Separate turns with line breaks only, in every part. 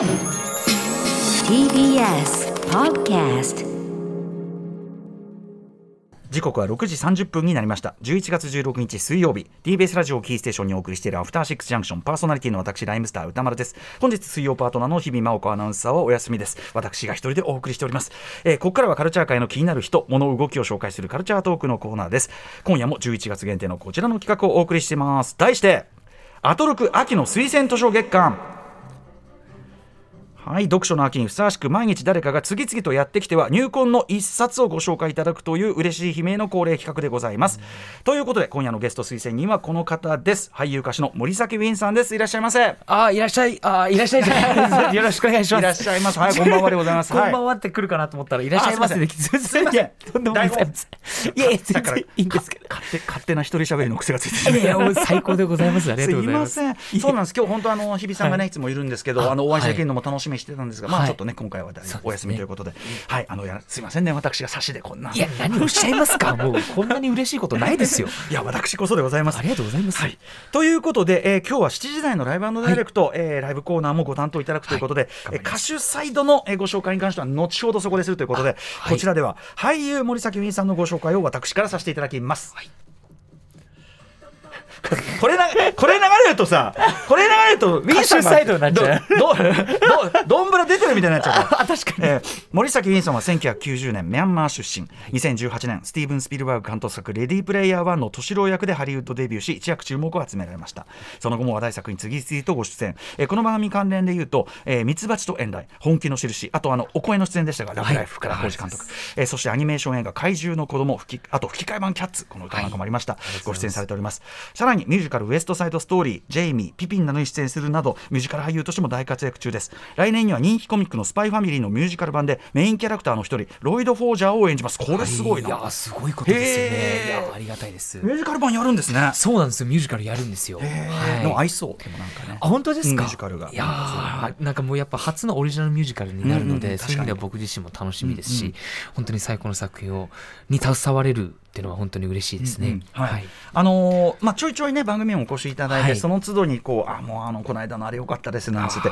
TBS Podcast
時刻は6時30分になりました。11月16日水曜日。TBS ラジオキーステーションにお送りしているアフターシックスジャンクションパーソナリティの私ライムスター歌丸です。本日水曜パートナーの日々真央子アナウンサーはお休みです。私が一人でお送りしております、えーここからはカルチャー界の気になる人物動きを紹介するカルチャートークのコーナーです。今夜も11月限定のこちらの企画をお送りしています。題してアトロク秋の推薦図書月間。はい読書の秋にふさわしく毎日誰かが次々とやってきては入魂の一冊をご紹介いただくという嬉しい悲鳴の恒例企画でございます、ということで今夜のゲスト推薦人はこの方です。俳優歌手の森崎ウィンさんです。いらっしゃいませ。
あーいらっしゃい、あーいらっしゃい。よろしくお願いします。
いらっしゃいます。はいこんばんはでございます。
こんばん
は
はって来るかなと思ったら、いらっしゃいませ。で、すいません。とんでもございません。いやいや、いいんですけど。
勝手勝手な一人喋りの癖がついて
いやいや、もう最高でございます。ありが
すい
とうございます。
ません。そうなんです。今日本当あの日比さんがね、い、つもいるんですけどあのお会いできるのも楽しみにしてたんですが、まあ
はい。
ちょっとね今回はお休みということで。はいあのやすいませんね私が差しでこんな。い
や、何をおっしゃいますか。もうこんなに嬉しいことないですよ。
いや私こそでございます。
ありがとうございます。
はい、ということで、えー今日は7時台のライブダイレクト、えーライブコーナーもご担当いただくということで、えー歌手サイドの、えーご紹介に関しては後ほどそこでするということで、
はい。
こちらでは俳優森崎ウィンさんのご紹介を私からさせていただきます。これなこれ流れるとさこれ流れるとウィンさんが
歌手サイドになっちゃう。
どどどどんぶら出てるみたいになっちゃう。
あ、確かに。
えー森崎ウィンさんは1990年ミャンマー出身。2018年スティーブン・スピルバーグ監督作「レディープレイヤー1」の敏郎役でハリウッドデビューし一躍注目を集められました。その後も話題作に次々とご出演、えーこの番組関連で言うと「えーミツバチと遠雷」「本気の印」あとあのお声の出演でしたが「ラブライフ」から浩二監督、えーそしてアニメーション映画「怪獣の子供吹きあと吹き替え版「キャッツ」この歌なんかもありました、ご出演されております。さらにミュージカル「ウエストサイドストーリー」ジェイミーピピンなどに出演するなどミュージカル俳優としても大活躍中です。来年には人気コミックの「スパイファミリー」のミュージカル版でメインキャラクターの一人ロイド・フォージャーを演じます。これすごいな、
いや、すごいことですよね。いや、ありがたいです。
ミュージカル版やるんですね。
そうなんです。よ。ミュージカルやるんですよ。はい。
でも合いそうでもなんかね。
あ本当ですか？
うんミュージカルが。
いやーなんかもうやっぱ初のオリジナルミュージカルになるので、
うんうん
そういう意味では僕自身も楽しみですし、本当に最高の作品をに携われるっていうのは本当に嬉しいですね。
うんうん。はい。あのーまあ、ちょいちょいね番組にもお越しいただいて、
はい。
その都度にこうあもうあのこの間のあれ良かったですなんつって。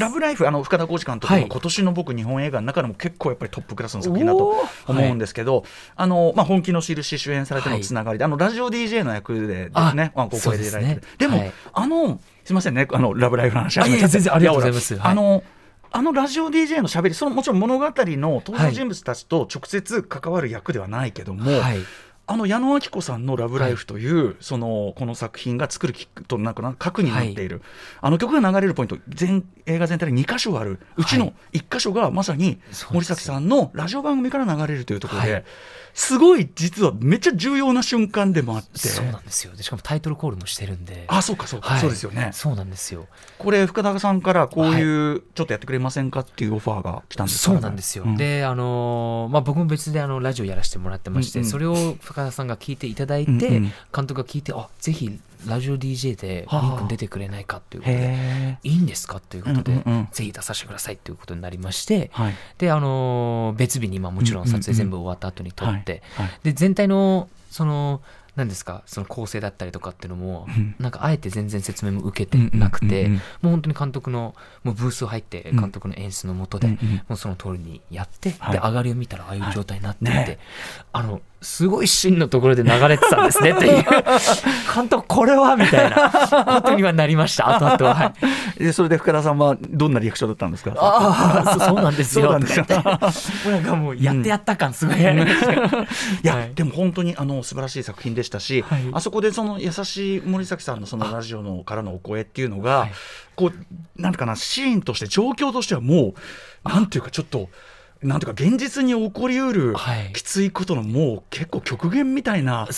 ラブライフあの深田浩二監督の
はい。
今年の僕日本映画の中でも結構やっぱりトップクラスの作品だと思うんですけど、あのまあ、本気の印主演されてのつながりで、あのラジオ DJ の役でですね
あ
まあ、ご声で出られて
ですね。
でも、
はい。
あのすみませんねあのラブライフの話
あいやいや全然ありがとうございます。
あのあのラジオ DJ のしゃべりそのもちろん物語の登場人物たちと直接関わる役ではないけども、
はい
あの矢野明子さんの「ラブライフ」という、そのこの作品が作るきっとなんかな核になっている、あの曲が流れるポイント全映画全体で2箇所ある。うちの1箇所がまさに森崎さんのラジオ番組から流れるというところで、
はい。
すごい実はめっちゃ重要な瞬間でもあって。
そうなんですよ。でしかもタイトルコールもしてるんで。
あそうかそうか、
はい。
そうですよね。
そうなんですよ。
これ深田さんからこういう、ちょっとやってくれませんかってい。うオファーが来たんですか
そうなんですよ、
うん
であのーまあ僕も別であのラジオやらせてもらってまして、
うんうん
それを深田さんが聞いていただいて、
うんうん。
監督が聞いてあぜひラジオ DJ で
はあ。
リンクに出てくれないかっていうことで、
へ
いいんですかということで、
うんうんうん。
ぜひ出させてくださいということになりまして、
はい。
であのー別日にまあもちろん撮影全部終わった後に撮って、
はい。はい。
で全体のその何ですか？その構成だったりとかっていうのも、
うん。
なんかあえて全然説明も受けてなくて、もう本当に監督のもうブース入って
うん。
監督の演出のもとで、もうその通りにやって、
はい。
で上がりを見たらああいう状態になっていて、あのすごいシーンのところで流れてたんですねっていう。監督これはみたいな。ことにはなりました後々は、はい、
でそれで深田さんはどんなリアクションだったんですか？
ああそそうなんですよ
なん
かもうやってやった感すごいありました。よ
いや、
はい。
でも本当にあの素晴らしい作品でしたし、
はい。
あそこでその優しい森崎さんのそのラジオのからのお声っていうのが、
はい。
こうなんていうかなシーンとして状況としてはもうなんていうかちょっとなんていうか現実に起こりうる
はい。
きついことのもう結構極限みたいな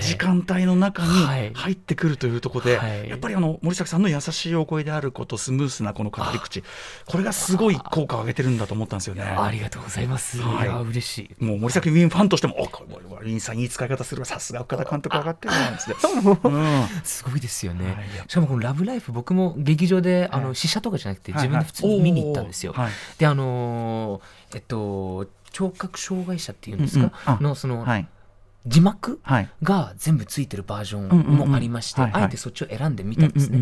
時間帯の中
はい。
に入ってくるというところで、
はい。
やっぱりあの森崎さんの優しいお声であることスムースなこの語り口これがすごい効果を上げてるんだと思ったんですよね。
ありがとうございます、
はい。
いや嬉しい。
もう森崎ウィンファンとしても、おこれウィンさんいい使い方するわ、さすが岡田監督上がってるなんつって。うん。
すごいですよね、
はい
しかもこの「ラブライフ」僕も劇場であ
はい。
の試写とかじゃなくて
はい
自分で普通に見に行ったんですよ、
はい。
であのーえっと聴覚障害者っていうんですか、
うんうん。あ
のその、
はい。
字幕
はい。
が全部ついてるバージョンもありまして、
はいはい。
あえてそっちを選んでみたんですね。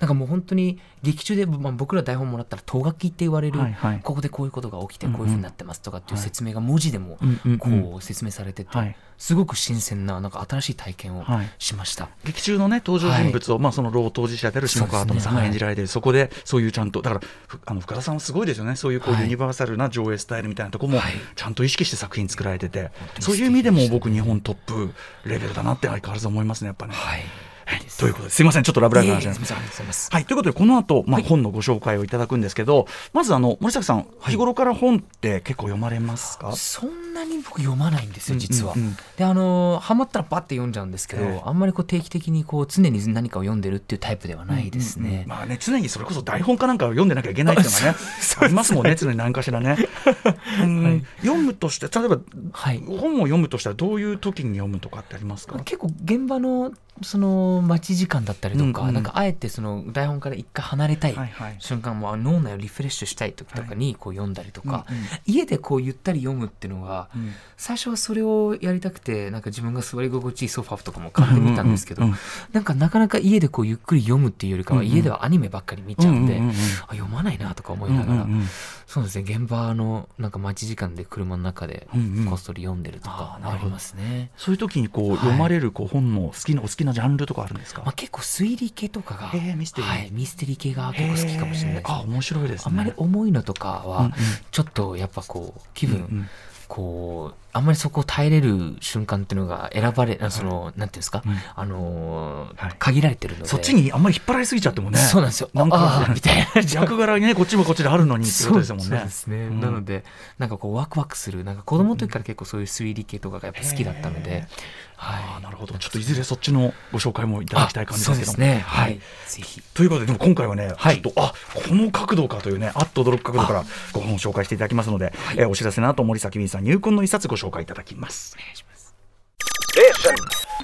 なんかもう本当に劇中で、まあ、僕ら台本もらったら「とがき」って言われる、
はいはい。
ここでこういうことが起きてこういうふうになってますとかっていう説明が文字でもこう説明されてて、
はい
すごく新鮮ななんか新しい体験を
はい。
しました。
劇中のね登場人物を、まあその老当事者である下川友さんが演じられてい。るそ,、こでそういうちゃんとだからふあの深田さんはすごいですよね。そういうこう
はい。
ユニバーサルな上映スタイルみたいなところも
はい。
ちゃんと意識して作品作られてて、そういう意味でも僕日本トップレベルだなって相変わらず思いますねやっぱね。
はい、
ということですいません。ちょっとラブライブな話にな
んます。
はい、ということでこの後、まあ、本のご紹介をいただくんですけど、まずあの森崎さん日頃から本って結構読まれますか、
そんなに僕読まないんですよ実は。
うんうん。うん
であのハマったらバッて読んじゃうんですけど、
ええ。
あんまりこう定期的にこう常に何かを読んでるっていうタイプではないですね。
うんうん。まあね常にそれこそ台本かなんかを読んでなきゃいけないってい うのはね。ありますもんね常に何かしらね、うん。読むとして例えば
はい。
本を読むとしたらどういう時に読むとかってありますか？
結構現場のその待ち時間だったりとか、
うんうん。
なんかあえてその台本から一回離れたい
はいはい。
瞬間も、脳内をリフレッシュしたい時とかにこう読んだりとか、
うんうん。
家でこうゆったり読むっていうのが、
うん。
最初はそれをやりたくてなんか自分が座り心地いいソファーとかも買ってみたんですけど、
うんうんうん。
なんかなかなか家でこうゆっくり読むっていうよりかは、
うんうん。
家ではアニメばっかり見ちゃうんで、
うんうんうんうん。
あ読まないなとか思いながら、
うんうんうん。
そうですね現場のなんか待ち時間で車の中で
うんうん。
こっそり読んでるとかありますね。
そういう時にこう、
はい。
読まれるこう本の好きなお好きなジャンルとかあるんですか、
まあ、結構推理系とかが、
へえミステリー。
はい、ミステリー系が結構好きかもしれないです、
へー。あ面白いですね。
あんまり重いのとかは、ちょっとやっぱこう気分、こうあんまりそこを耐えれる瞬間っていうのが選ばれあその、なんていうんですか、
うん。
あのー
はい。
限られてるので。
そっちにあんまり引っ張られすぎちゃってもね。
そうなんですよ。
なんか
みたいな。
役柄にねこっちもこっちであるのにってことですもんね。
そうですね、
うん。
なのでなんかこうワクワクするなんか子供の時から結構そういう推理系とかがやっぱ好きだったので、
へ
はい。
なるほど。ちょっといずれそっちのご紹介もいただきたい感じですけども。
そうですね。はい、ぜひ。
ということででも今回はね、
はい。
ちょっとあこの角度かというねあっと驚く角度からご本を紹介していただきますので、えーお知らせの後森崎ウィンさん入魂の一冊ご紹介いただきます。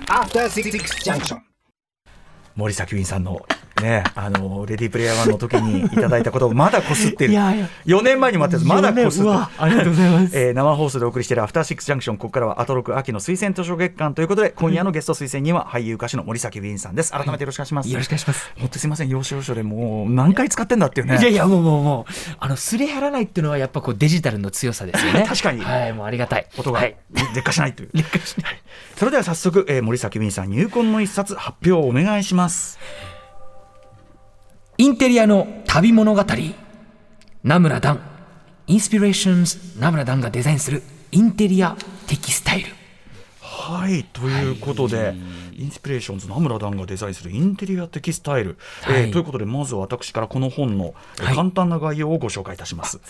After Six Junction.
森崎ウィンさんのねあのレディープレイヤー1の時にいただいたことをまだこすってる。
いやいや。
4年前にもあったやつまだこすって
ありがとうございます。
えー生放送でお送りしているアフターシックスジャンクションここからはアトロク秋の推薦図書月間ということで今夜のゲスト推薦には俳優歌手の森崎ウィンさんです。改めてよろしくお願いします、
よろしくお願いします。
本当すいません。要所要所でもう何回使ってんだっていうね。
いやいやもうもうもうあのすれ払わないっていうのはやっぱこうデジタルの強さですよね。
確かに。
はいもうありがたい。
音が
はい。
劣化しないという、それでは早速、えー森崎ウィンさん入魂の一冊発表をお願いします
インテリアの旅物語。名村ダン。インスピレーションズ。名村ダンがデザインする。インテリアテキスタイル。
はいということで、 Inspirations。名村ダンがデザインする。インテリア的スタイル、
はい。
えーということでまず私からこの本の、簡単な概要をご紹介いたします。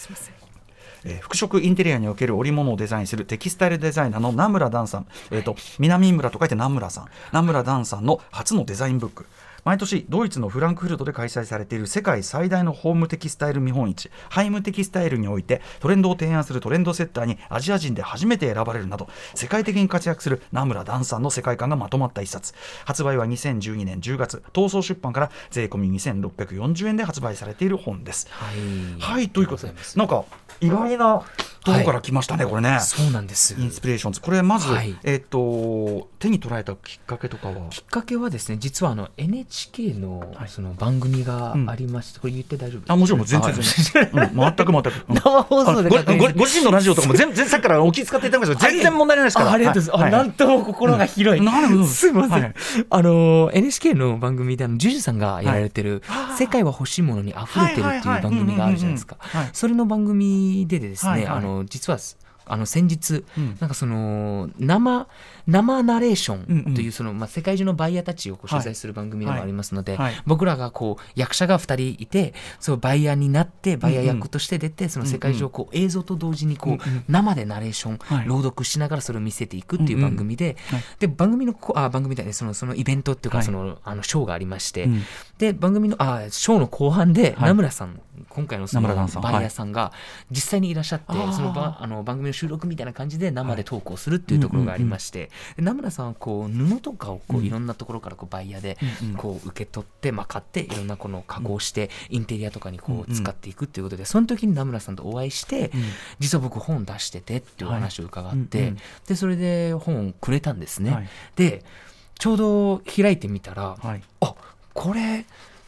えー服飾インテリアにおける織物をデザインする。テキスタイルデザイナーの名村ダンさん、えー、と南村と書いて名村さん。名村ダンさんの初のデザインブック毎年ドイツのフランクフルトで開催されている世界最大のホームテキスタイル見本市ハイムテキスタイルにおいてトレンドを提案するトレンドセッターにアジア人で初めて選ばれるなど世界的に活躍する名村ダンさんの世界観がまとまった一冊。発売は2012年10月東総出版から税込み2640円で発売されている本です。
はい。
はいということでなんか意外なところから来ましたね、これね。
そうなんです。
インスピレーションズ。これまず、
はい。
えっ、と手に捉えたきっかけとかは？
きっかけはですね実はあの NHK の
はい。
その番組がありまして、これ言って大丈夫
あもちろん全然
あ
全然、うん、全く全く、うん。
生放送で
あごごご自身のラジオとかも全然さっきからお気遣っていただきますけど全然問題ないですから。
あありがとうございます。
は
あなんとも心が広い。す。いません。
はい。
あの NHK の番組であのジュジュさんがやられてる
はい「
世界は欲しいものに溢れてる」っていう番組があるじゃないですか。それの番組でですね、あの実はあの先日、
うん。
なんかその生生ナレーショ
うんうん。
ンというその、まあ、世界中のバイヤーたちを取材する番組でもありますので、
はい。はい
僕らがこう役者が2人いてそうバイヤーになってバイヤー役として出て、その世界中をこう映像と同時にこう、
うんうん。
生でナレーション、
はい。
朗読しながらそれを見せていくっていう番組で、
はい。
で番組のこあ番組だねそのそのイベントっていうか、
はい。
そのあのショーがありまして、
うん。
で番組のあショーの後半で
はい。
名村さん、今回のそのバイヤーさんが実際にいらっしゃって、
あー。
そのばあの番組の収録みたいな感じで生でトークをするっていうところがありまして、で名村さんはこう布とかをこういろんなところからこうバイヤーでこう受け取って、まあ、買っていろんなこの加工してインテリアとかにこう使っていくっていうことでその時に名村さんとお会いして、実は僕本出しててっていうお話を伺って、でそれで本をくれたんですね。
はい。
でちょうど開いてみたら、
はい。
あこれ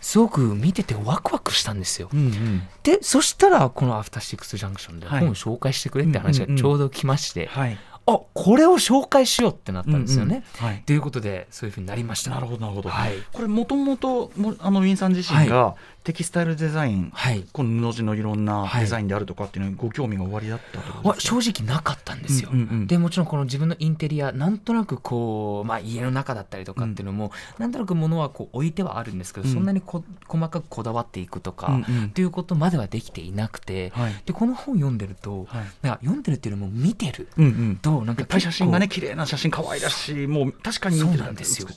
すごく見ててワクワクしたんですよ。
うんうん。
でそしたらこの「アフターシックス・ジャンクション」で
はい。
本を紹介してくれって話がちょうど来まして、
はい。
あこれを紹介しようってなったんですよね。
うんうんはい。
ということでそういうふうになりました。
なるほどなるほど、
はい。
これもともともあのウィンさん自身がテキスタイルデザイン、
はい。
この布地のいろんな
はい。
デザインであるとかっていうのにご興味がおありだったと
は正直なかったんですよ、
うんうんうん。
でもちろんこの自分のインテリアなんとなくこう、まあ、家の中だったりとかっていうのも、なんとなく物はこう置いてはあるんですけど、
うん。
そんなにこ細かくこだわっていくとか、
うんうん。
っていうことまではできていなくて、
はい。
でこの本読んでると、
はい。
なんか読んでるっていうのも見てる
うんうん。
となんか
やっぱり写真がね綺麗な写真可愛らしいもう確かに見てる
んですよ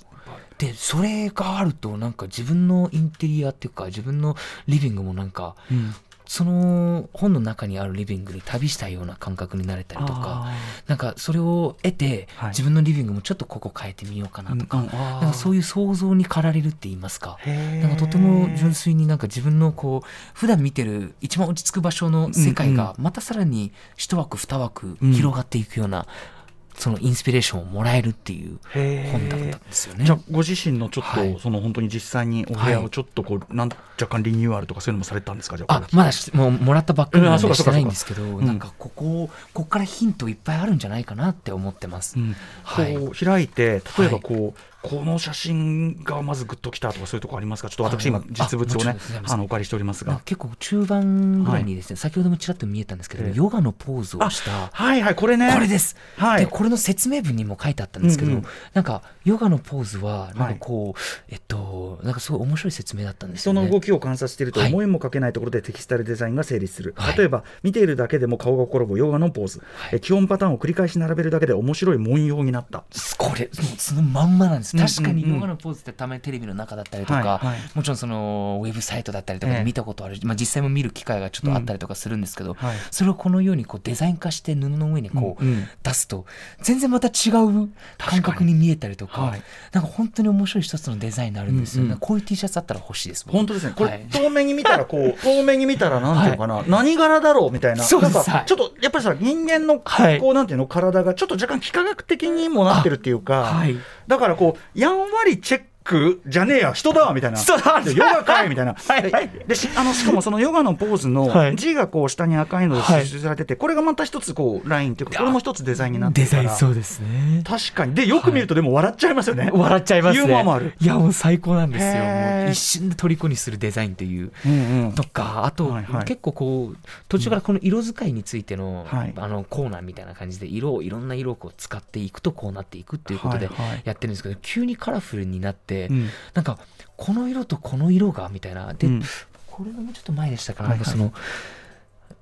でそれがあるとなんか自分のインテリアっていうか自分のリビングもなんか
うん。
その本の中にあるリビングに旅したような感覚になれたりとか
あ
なんかそれを得て、
はい。
自分のリビングもちょっとここ変えてみようかなとか,、
う
なんかそういう想像に駆られるって言いますか。なんかとても純粋になんか自分のこう普段見てる一番落ち着く場所の世界がまたさらに一枠二枠
うん。
広がっていくような、そのインスピレーションをもらえるっていう本だったんですよね。
じゃあご自身のちょっと、
はい。
その本当に実際にお部屋をちょっとこう、なん若干リニューアルとかそういうのもされたんですか？じゃあ
あまだしもうもらったばっかりなんでしてないんですけど、
ん。
なんかここここからヒントいっぱいあるんじゃないかなって思ってます。
うん。
はい。
こう開いて例えば
はい
こう、この写真がまずグッときたとかそういうところありますか？ちょっと私今実物をね
あ
のお借りしておりますが。
結構中盤ぐらいにですね、先ほどもちらっと見えたんですけど、
ええ。
ヨガのポーズをした。
はいはいこれね。
これです、
はい。
でこれの説明文にも書いてあったんですけど、
う
なんかヨガのポーズはなんかこう、えっとなんかすごい面白い説明だったんですよね。
人の動きを観察していると
はい。
思いもかけないところでテキスタイルデザインが成立する、
はい。
例えば見ているだけでも顔が転ぶヨガのポーズ、
はい。
え基本パターンを繰り返し並べるだけで面白い文様になった。
これそのまんまなんです
うんうんうん。
確かにヨガのポーズってたまにテレビの中だったりとか、
はいはい。
もちろんそのウェブサイトだったりとか
ええ。
で見たことある、まあ、実際も見る機会がちょっとあったりとかするんですけど、
はい。
それをこのようにこうデザイン化して布の上にこう
うんうん。
出すと全然また違う感覚に見えたりとか
はい
なんか本当に面白い一つのデザインになるんですよね、
うんうん。
こういう T シャツあったら欲しいです僕。
本当ですね。これ、
はい。
遠目に見たらこう 遠目に見たらなんていうのかな、何柄だろうみたいな
そうです。
なんか
はい。
ちょっとやっぱりさ人間の
はい。
こうなんていうの体がちょっと若干幾何学的にもなってるっていうか、
はい。
だからこうやんわりチェックじゃねえや人だわみたいな。
そうだ
でヨガかいみたいな。
はいはい。
でしあのしかもそのヨガのポーズの
はい。
字がこう下に赤いので
はい
刺繍されてて、これがまた一つこうラインっていうかこれも一つデザインになって
デ
るから
ザインそうですね
確かにでよく見るとでも笑っちゃいますよね、
笑っちゃいますね
ユーモアもある
いやもう最高なんですよ一瞬で虜にするデザインという
うんうん
とかあと、
はいはい
結構こう途中からこの色使いについての,、
はい
あのコーナーみたいな感じで色をいろんな色をこう使っていくとこうなっていくっていうことでやってるんですけど、急にカラフルになって、
うん。
なんかこの色とこの色がみたいな。で、
うん。
これがもうちょっと前でしたか。
はいはい。
ら、なんかその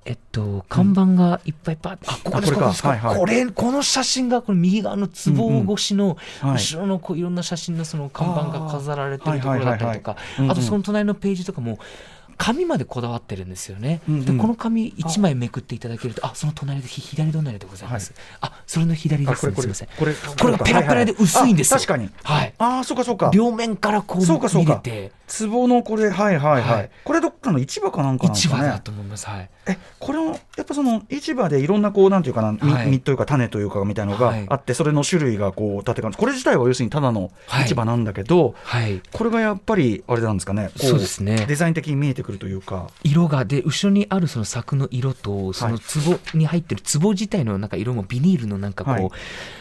えっと看板がいっぱいパッあここです
こ
ここです
はいはい。
これこの写真がこの右側の壺越しの
はい。
後ろのこういろんな写真のその看板が飾られてるところだったりとか。
あ
とその隣のページとかも紙までこだわってるんですよね。
うんうん
でこの紙1枚めくっていただけるとあその隣でひ左隣でございます。あそれの左です
あこれこれ
ねすみません。
これ
がペラペラで薄いんですよ。
あ確かに
はい。
ああそうかそうか
両面からこう
そうかそうか
見れて
壺のこれはいはいはい、
はい。
これどっかの市場かなんかなんですかね。
市場だと思います。はい。
えこれもやっぱその市場でいろんなこうなんていうかな、み
はい。
実というか種というかみたいなのが
はい。
あって、それの種類がこう立てかこれ自体は要するにただの
はい。
市場なんだけど、
はい。
これがやっぱりあれなんですかねこ
そうですね。
デザイン的に見えてくるというか。
色がで後ろにあるその柵の色とその壺に入ってる壺自体のなんか色もビニールのなんかこう、
はい。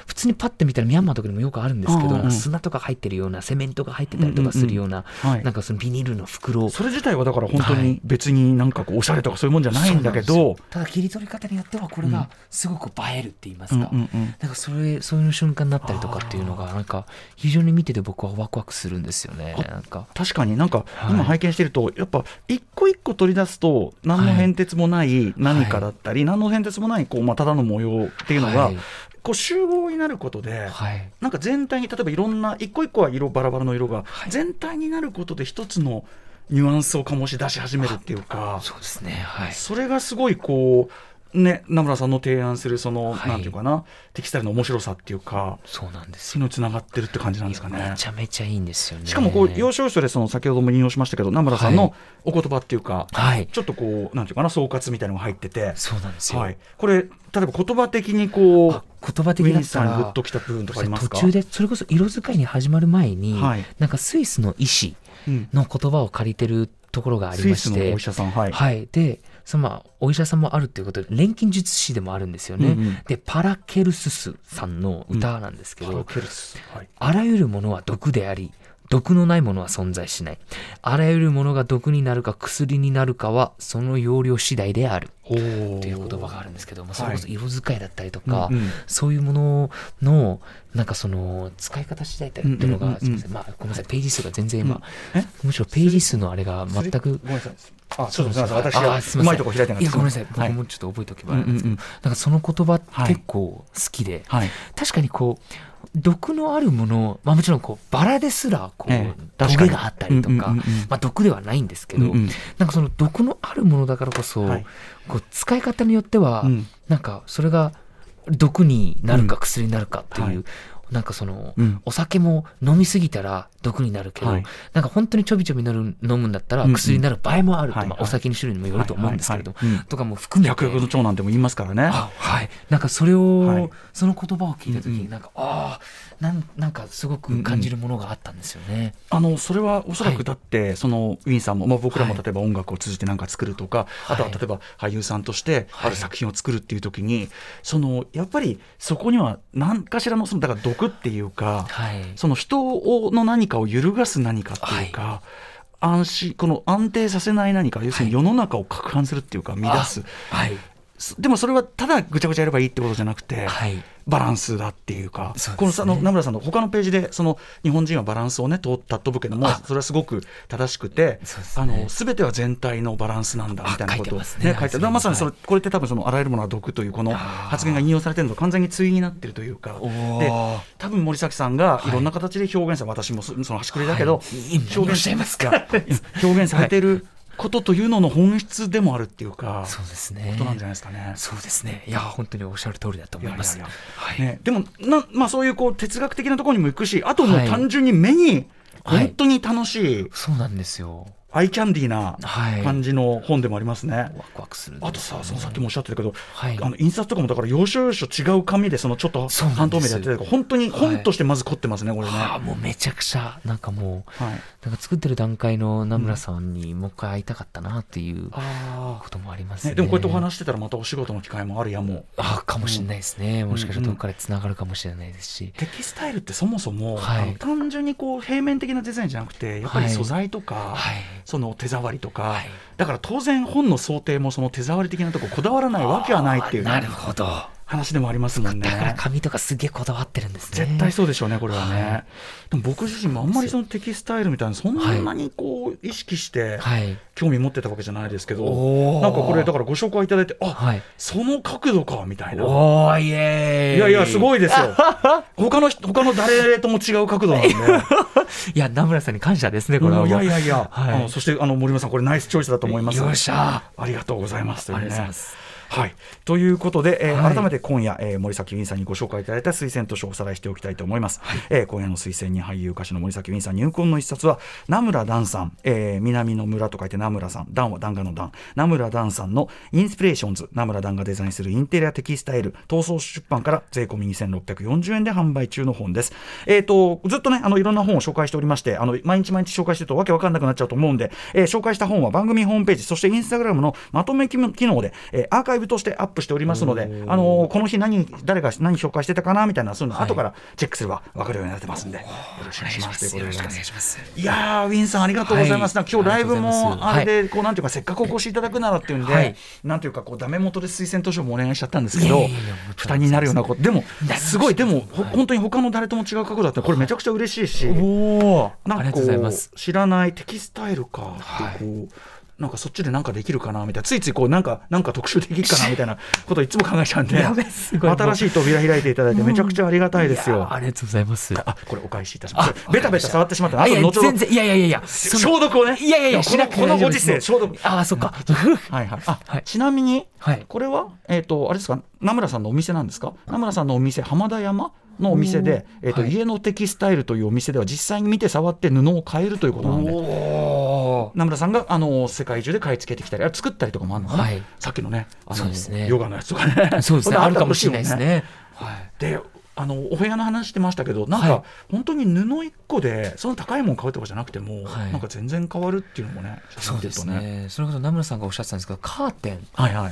普通にパッて見たらミャンマーとかにもよくあるんですけど、砂とか入ってるようなセメントが入ってたりとかするような、
はい
なんかそのビニールの袋
それ自体はだから本当に
はい。
別になんかこうおしゃれとかそういうもんじゃないんだけど
そうなんですよ。ただ切り取り方によってはこれがすごく映えるって言いますか、
うんうんうん。
なんかそれそういう瞬間になったりとかっていうのがなんか非常に見てて僕はワクワクするんですよね。なんか。
確かになんか
はい。
今拝見してると、やっぱ一個一個取り出すと何の変哲もない何かだったり、何の変哲もないこう、まあ、ただの模様っていうのが、
はい
こう集合になることで、
はい。
なんか全体に例えばいろんな一個一個は色バラバラの色が、
はい。
全体になることで一つのニュアンスを醸し出し始めるっていうか
そうですね。はい。
それがすごいこうね名村さんの提案するその、
はい。
なんていうかなテキスタイルの面白さっていうか
そうなんです
そういうのつながってるって感じなんですかね。
め。ちゃめちゃいいんですよね。
しかもこう要所要所でその先ほども引用しましたけど名村さんの
はい。
お言葉っていうか、
はい。
ちょっとこうなんていうかな総括みたいなのが入ってて、
そうなんですよ、
はい、これ例えば言葉的にこう
あ言葉的
ウィン
だった
グッときた部分とかありま
途中でそれこそ色使いに始まる前に、
はい。
なんかスイスの医師
うん。
の言葉を借りてるところがあり
スイ
まして。
スのお医者さんはい、
はい、でそのまあお医者さんもあるっていうことで錬金術師でもあるんですよね、
うんうん。
でパラケルススさんの歌なんですけど、
パラケルスはい。
あらゆるものは毒であり毒のないものは存在しない。あらゆるものが毒になるか薬になるかはその容量次第である。
おー
っていう言葉があるんですけど、まあ、そ
はい。
れこそ色使いだったりとか、
うんうん。
そういうもののなんかその使い方次第だっていうのが、
うんうんうんうん。
ません。まあごめんなさい。ページ数が全然今、
うん。え？
むしろページ数のあれが全く
ごめんなさいあそうですすみません。私
あすいません。
がうまいとこ開いてな
ごめんなさい、
はい
僕もちょっと覚えておけばなんですけど、なんかその言葉
はい。
結構好きで、
はい。
確かにこう毒のあるもの、まあ、もちろんこうバラですらこう、
ええ。確かに。
トゲがあったりとか、まあ、毒ではないんですけど、なんかその毒のあるものだからこそ、
はい。
こう使い方によっては、
うん。
なんかそれが毒になるか薬になるかっていう、
はい
なんかその、
うん。
お酒も飲みすぎたら毒になるけど、
はい。
なんか本当にちょびちょびなる飲むんだったら
うんうん。
薬になる場合もあると、
はい。
まあ、お酒の種類にもよると思うんですけれど、
はい。はい。はいうん。
とかも含めて。
百薬の長なんても言いますからね。
あはい、なんかそれを、
はい。
その言葉を聞いた時
うんうん。
になんか、ああなんなんかすごく感じるものがあったんですよね。
あのそれはおそらくだって、そのウィンさんも、まあ、僕らも
はい。
例えば音楽を通じて何か作るとか、あとは
はい
例えば俳優さんとして
はい。
ある作品を作るっていう時に、そのやっぱりそこには何かしらのそのだから毒っていうか、
はい、
その人をの何かを揺るがす何かっていうか、安心この安定させない何か要するに世の中を攪拌するっていうか乱す、
はい、
でもそれはただぐちゃぐちゃやればいいってことじゃなくて、
はい、
バランスだっていうか、
そうね。
このの名村さんの他のページでその日本人はバランスをねと尊ぶけども
あ
それはすごく正しくて、
すね。
あの全ては全体のバランスなんだみたいなことを
あ書いてますね
書いてまさにそれ、
は
これって多分そのあらゆるものは毒というこの発言が引用されてるのと完全に対になってるというかで多分森崎さんが
はい。
いろんな形で表現され、私もそその端くれだけど、
はい。いい何をおっしゃいますか。
表現されてることというのの本質でもあるっていうか、
そうですね。
ことなんじゃないですかね。
そうですね。いや本当におっしゃる通りだと思います。
いやいやい
はい。
ね、でもな、まあ、そういうこう哲学的なところにも行くしあともう
はい
単純に目に
はい
本当に楽しい
そうなんですよ。
アイキャンディーな
はい
感じの本でもありますね。
ワクワクするんです
あとさ、そのさっきもおっしゃってたけど、
はい
あの印刷とかもだから要所要所違う紙でそのちょっと半透明でやってたけど本当に
はい
本としてまず凝ってますね、これね。
ああもうめちゃくちゃなんかもう
はい、
なんか作ってる段階の名村さんにもう一回会いたかったなっていう
あ
こともありますね。
ねでもこうやってお話してたらまたお仕事の機会もあるやもう。
あかもしれないですね。もしかしたらどこかでつながるかもしれないですし。
テキスタイルってそもそも、単純にこう平面的なデザインじゃなくてやっぱり
はい
素材とか、
はい
その手触りとか、
はい。
だから当然本の想定もその手触り的なとここだわらないわけはないっていうね。
なるほど。
話でもありますもんね
だ。から紙とかすげえこだわってるんですね。
絶対そうでしょうね、これはね。
はい
でも僕自身もあんまりそのテキスタイルみたいな、そんなにこう意識して
はい。
興味持ってたわけじゃないですけど、なんかこれ、だからご紹介いただいて、あ、
はい。
その角度かみたいな。
おーイエーイ
いやいや、す
い
ごいですよ。他の人、他の誰とも違う角度なんで。
いや名村さんに感謝ですねこれは
いやいやいや、
はい
あのそしてあの森村さん、これナイスチョイスだと思います。
よっしゃ
ありがとうございます。
ありがとうございます
はい、ということで、えー
はい。
改めて今夜、えー森崎ウィンさんにご紹介いただいた推薦図書をおさらいしておきたいと思います、えー今夜の推薦に俳優歌手の森崎ウィンさん入魂の一冊は名村段さん、えー南の村と書いて名村さん。段は弾丸の段。名村段さんのインスピレーションズ。名村段がデザインするインテリアテキスタイル。闘争出版から税込み2640円で販売中の本です。えっ、とずっとねあのいろんな本を紹介しておりましてあの毎日毎日紹介してるとわけわかんなくなっちゃうと思うんで、えー紹介した本は番組ホームページそしてインスタグラムのまとめ機機能で、えーアーカイブとしてアップしておりますので、あのーこの日何誰が何紹介してたかなみたいなそうい。うの後からチェックすれば分かるようになってますんで、よろしくお願いします。といます。いやーウィンさんありがとうございます、
はい。
今日ライブもあれでこうなんていうかせっかくお越しいただくならっていうんで、
はい。
なんていうかこうダメ元で推薦図書もお願いしちゃったんですけど負担になるようなことでもす。ごいでも、本当に他の誰とも違う角度だったらこれめちゃくちゃ嬉しいし、
おお
なんかこ
う
知らないテキスタイルか
はい
ってこう、なんかそっちでなんかできるかなみたいなついついこうなんかなんか特集できるかなみたいなことをいつも考えちゃうんで
やべすごい。
新しい扉開いていただいてめちゃくちゃありがたいですよ。
やありがとうございます。
あこれお返しいたします。ベタベタ触ってしまったら
あいや
あと後ほど。
いやいやいやいや
消毒をね。
いやいやいや
このこのご時世消毒。
ああそっか。
はいはい。あ、
はい。
ちなみに、
はい。
これはえっ、とあれですか？名村さんのお店なんですか？名村さんのお店浜田山のお店で、えっ、と、
はい。
家のテキスタイルというお店では実際に見て触って布を変えるということなんで。
お
名村さんがあの世界中で買い付けてきたりあ作ったりとかもあるのかな、
はい。
さっきのねあの
そうですね。
ヨガのやつとかね。
そうですね。あるかもしれないですね。はい。
であのお部屋の話してましたけどなんか、
はい。
本当に布一個でその高いもの買うとかじゃなくても、
はい。
なんか全然変わるっていうのもね
そうです
ね。
ね。それこそ名村さんがおっしゃってたんですけどカーテン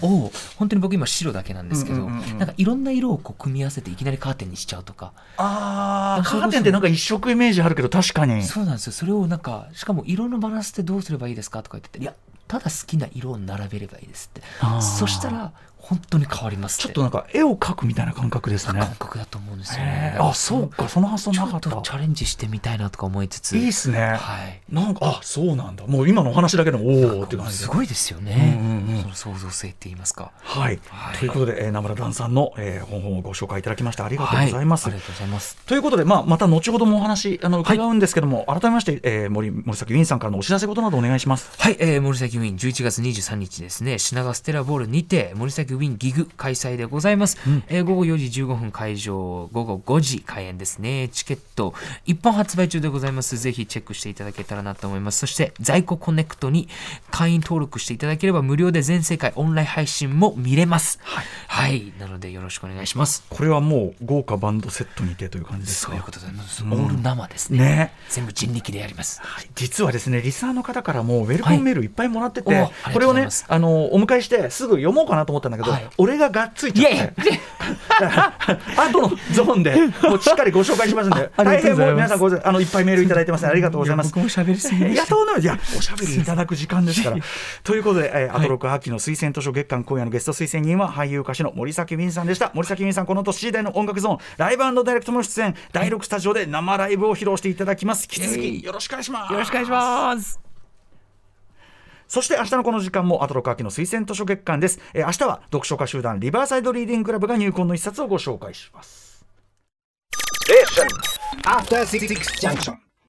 を本当に僕今白だけなんですけど、なんかいろんな色をこう組み合わせていきなりカーテンにしちゃうとか、
あー
そう
カーテンってなんか一色イメージあるけど確かに。
そうなんですよ。それをなんかしかも色のバランスってどうすればいいですかとか言ってていやただ好きな色を並べればいいですって。そしたら本当に変わります
ちょっとなんか絵を描くみたいな感覚ですね。
感覚だと思うんですよね。
あそうかその発想
ちょ
なかった。
っとチャレンジしてみたいなとか思いつつ。
いいっすね、
はい。
なんかあそうなんだ。もう今のお話だけでもおおって感じです。
ごいですよね、
うんうんうん。
その創造性って言いますか。
はい、
はい。
ということで、えー、名村段さんの、えー、本をご紹介いただきましてありがとうございます。
はありがとうございます。
ということで、まあ、また後ほどもお話あの伺うんですけども、改めまして、えー、森森崎ウィンさんからのお知らせことなどお願いします。
はい、えー、森崎ウィン11月23日ですね。品川ステラボールにて森崎ウィンギグ開催でございます、えー午後4時15分会場午後5時開演ですね。チケット一般発売中でございます。ぜひチェックしていただけたらなと思います。そして在庫コネクトに会員登録していただければ無料で全世界オンライン配信も見れます。はい、なのでよろしくお願いします。
これはもう豪華バンドセットにてという感じですか？
そういうことで、オール生ですね。
ね。
全部人力でやります。
はい。実はですねリスナーの方からもウェルカムメールいっぱいもらってて、
はい。
これをねあのお迎えしてすぐ読もうかなと思ったんだけど、
はい。
俺ががっついちゃって
いやいや。
だから後のゾーンでもうしっかりご紹介しますんで。大変もう皆さんごあのいっぱいメールいただいてますありがとうございます。
僕も喋りすぎ
いやそんです。いやおしゃべりいただく時間ですから。ということで、えー、アトロク秋の推薦図書月間今夜のゲスト推薦人は俳優歌手の森崎ウィンさんでした。森崎ウィンさんこの後 C 代の音楽ゾーンライブダイレクトも出演。第6スタジオで生ライブを披露していただきます。引き続きよろしくお願いします。
よろしくお願いします
そして明日のこの時間もアトロク秋の推薦図書月間です、えー明日は読書家集団リバーサイドリーディングクラブが入魂の一冊をご紹介します。
After Six Junction.